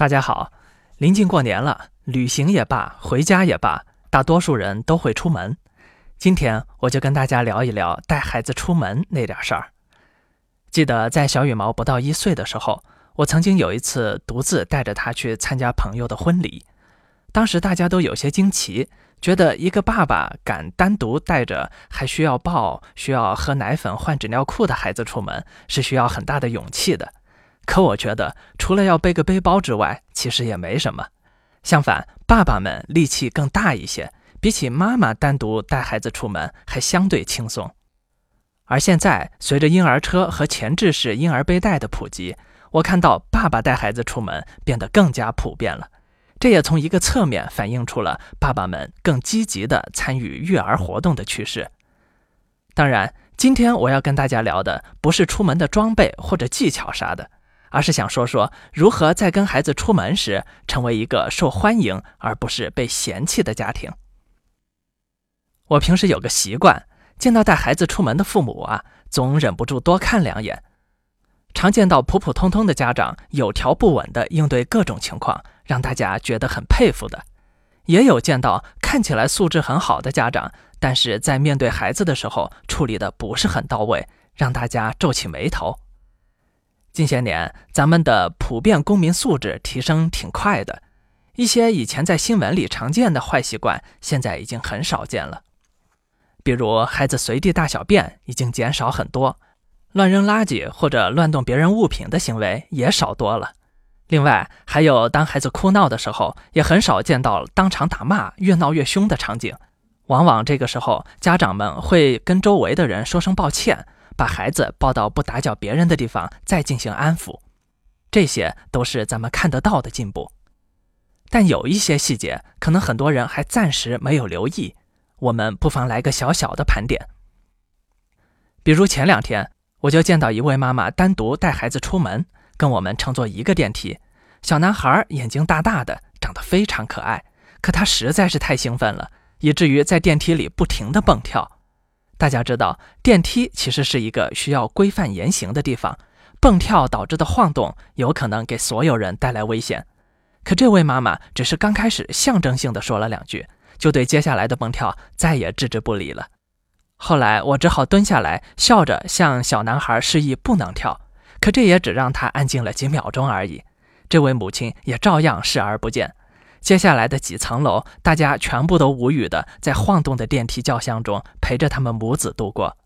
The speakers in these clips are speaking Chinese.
大家好，临近过年了，旅行也罢，回家也罢，大多数人都会出门。今天我就跟大家聊一聊带孩子出门那点事儿。记得在小羽毛不到一岁的时候，我曾经有一次独自带着他去参加朋友的婚礼。当时大家都有些惊奇，觉得一个爸爸敢单独带着还需要抱、需要喝奶粉、换纸尿裤的孩子出门，是需要很大的勇气的。可我觉得，除了要背个背包之外，其实也没什么。相反，爸爸们力气更大一些，比起妈妈单独带孩子出门还相对轻松。而现在，随着婴儿车和前置式婴儿背带的普及，我看到爸爸带孩子出门变得更加普遍了。这也从一个侧面反映出了爸爸们更积极的参与育儿活动的趋势。当然，今天我要跟大家聊的不是出门的装备或者技巧啥的。而是想说说如何在跟孩子出门时成为一个受欢迎而不是被嫌弃的家庭。我平时有个习惯，见到带孩子出门的父母啊，总忍不住多看两眼。常见到普普通通的家长有条不紊地应对各种情况，让大家觉得很佩服的；也有见到看起来素质很好的家长，但是在面对孩子的时候处理的不是很到位，让大家皱起眉头。近些年，咱们的普遍公民素质提升挺快的，一些以前在新闻里常见的坏习惯，现在已经很少见了。比如，孩子随地大小便已经减少很多，乱扔垃圾或者乱动别人物品的行为也少多了。另外，还有当孩子哭闹的时候，也很少见到当场打骂、越闹越凶的场景。往往这个时候，家长们会跟周围的人说声抱歉。把孩子抱到不打搅别人的地方，再进行安抚，这些都是咱们看得到的进步。但有一些细节，可能很多人还暂时没有留意，我们不妨来个小小的盘点。比如前两天，我就见到一位妈妈单独带孩子出门，跟我们乘坐一个电梯。小男孩眼睛大大的，长得非常可爱，可他实在是太兴奋了，以至于在电梯里不停地蹦跳。大家知道，电梯其实是一个需要规范言行的地方，蹦跳导致的晃动有可能给所有人带来危险。可这位妈妈只是刚开始象征性的说了两句，就对接下来的蹦跳再也置之不理了。后来我只好蹲下来，笑着向小男孩示意不能跳，可这也只让他安静了几秒钟而已。这位母亲也照样视而不见。接下来的几层楼，大家全部都无语的在晃动的电梯轿厢中陪着他们母子度过。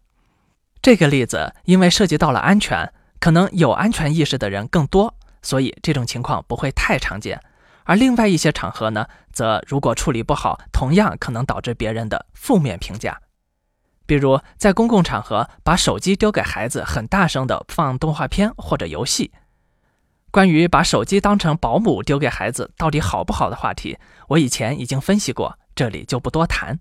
这个例子因为涉及到了安全，可能有安全意识的人更多，所以这种情况不会太常见。而另外一些场合呢，则如果处理不好，同样可能导致别人的负面评价。比如在公共场合把手机丢给孩子，很大声的放动画片或者游戏。关于把手机当成保姆丢给孩子到底好不好的话题，我以前已经分析过，这里就不多谈。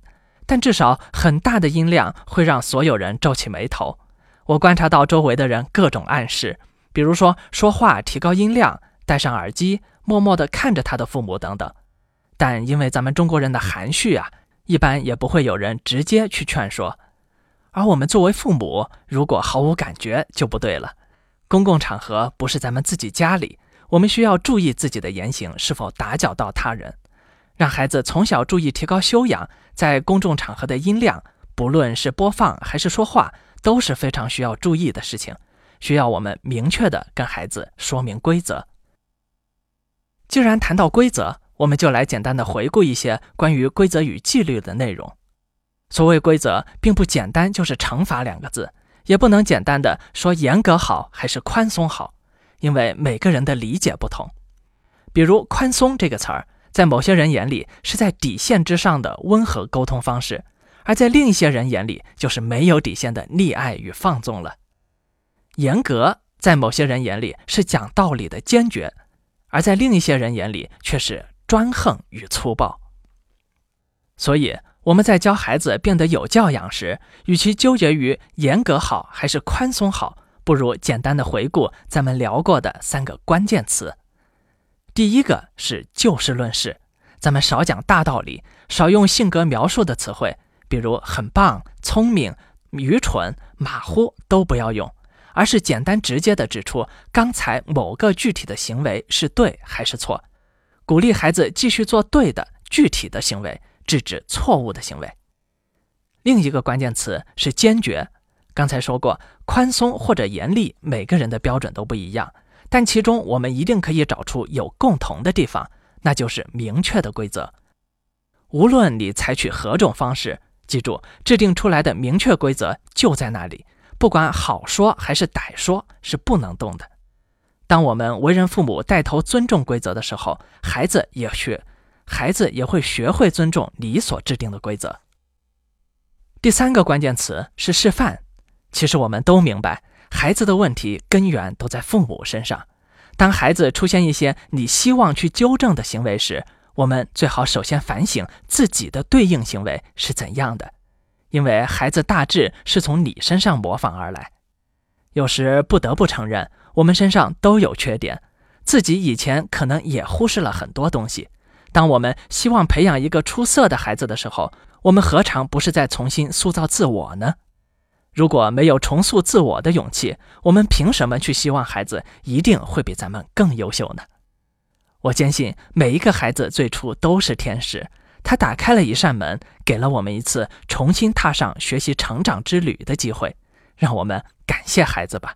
但至少很大的音量会让所有人皱起眉头。我观察到周围的人各种暗示，比如说说话提高音量、戴上耳机、默默地看着他的父母等等。但因为咱们中国人的含蓄啊，一般也不会有人直接去劝说。而我们作为父母，如果毫无感觉就不对了。公共场合不是咱们自己家里，我们需要注意自己的言行是否打搅到他人。让孩子从小注意提高修养，在公众场合的音量，不论是播放还是说话，都是非常需要注意的事情，需要我们明确的跟孩子说明规则。既然谈到规则，我们就来简单的回顾一些关于规则与纪律的内容。所谓规则，并不简单就是惩罚两个字。也不能简单的说严格好还是宽松好，因为每个人的理解不同。比如“宽松”这个词儿，在某些人眼里是在底线之上的温和沟通方式，而在另一些人眼里就是没有底线的溺爱与放纵了。严格在某些人眼里是讲道理的坚决，而在另一些人眼里却是专横与粗暴。所以。我们在教孩子变得有教养时，与其纠结于严格好还是宽松好，不如简单的回顾咱们聊过的三个关键词。第一个是就事论事，咱们少讲大道理，少用性格描述的词汇，比如很棒、聪明、愚蠢、马虎都不要用，而是简单直接的指出刚才某个具体的行为是对还是错，鼓励孩子继续做对的具体的行为，制止错误的行为。另一个关键词是坚决。刚才说过，宽松或者严厉，每个人的标准都不一样，但其中我们一定可以找出有共同的地方，那就是明确的规则。无论你采取何种方式，记住，制定出来的明确规则就在那里，不管好说还是歹说，是不能动的。当我们为人父母带头尊重规则的时候，孩子也学，孩子也会学会尊重你所制定的规则。第三个关键词是示范。其实我们都明白，孩子的问题根源都在父母身上。当孩子出现一些你希望去纠正的行为时，我们最好首先反省自己的对应行为是怎样的，因为孩子大致是从你身上模仿而来。有时不得不承认，我们身上都有缺点，自己以前可能也忽视了很多东西。当我们希望培养一个出色的孩子的时候，我们何尝不是在重新塑造自我呢？如果没有重塑自我的勇气，我们凭什么去希望孩子一定会比咱们更优秀呢？我坚信每一个孩子最初都是天使，他打开了一扇门，给了我们一次重新踏上学习成长之旅的机会。让我们感谢孩子吧。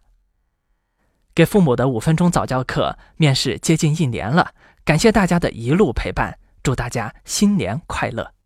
给父母的五分钟早教课面试接近一年了，感谢大家的一路陪伴，祝大家新年快乐。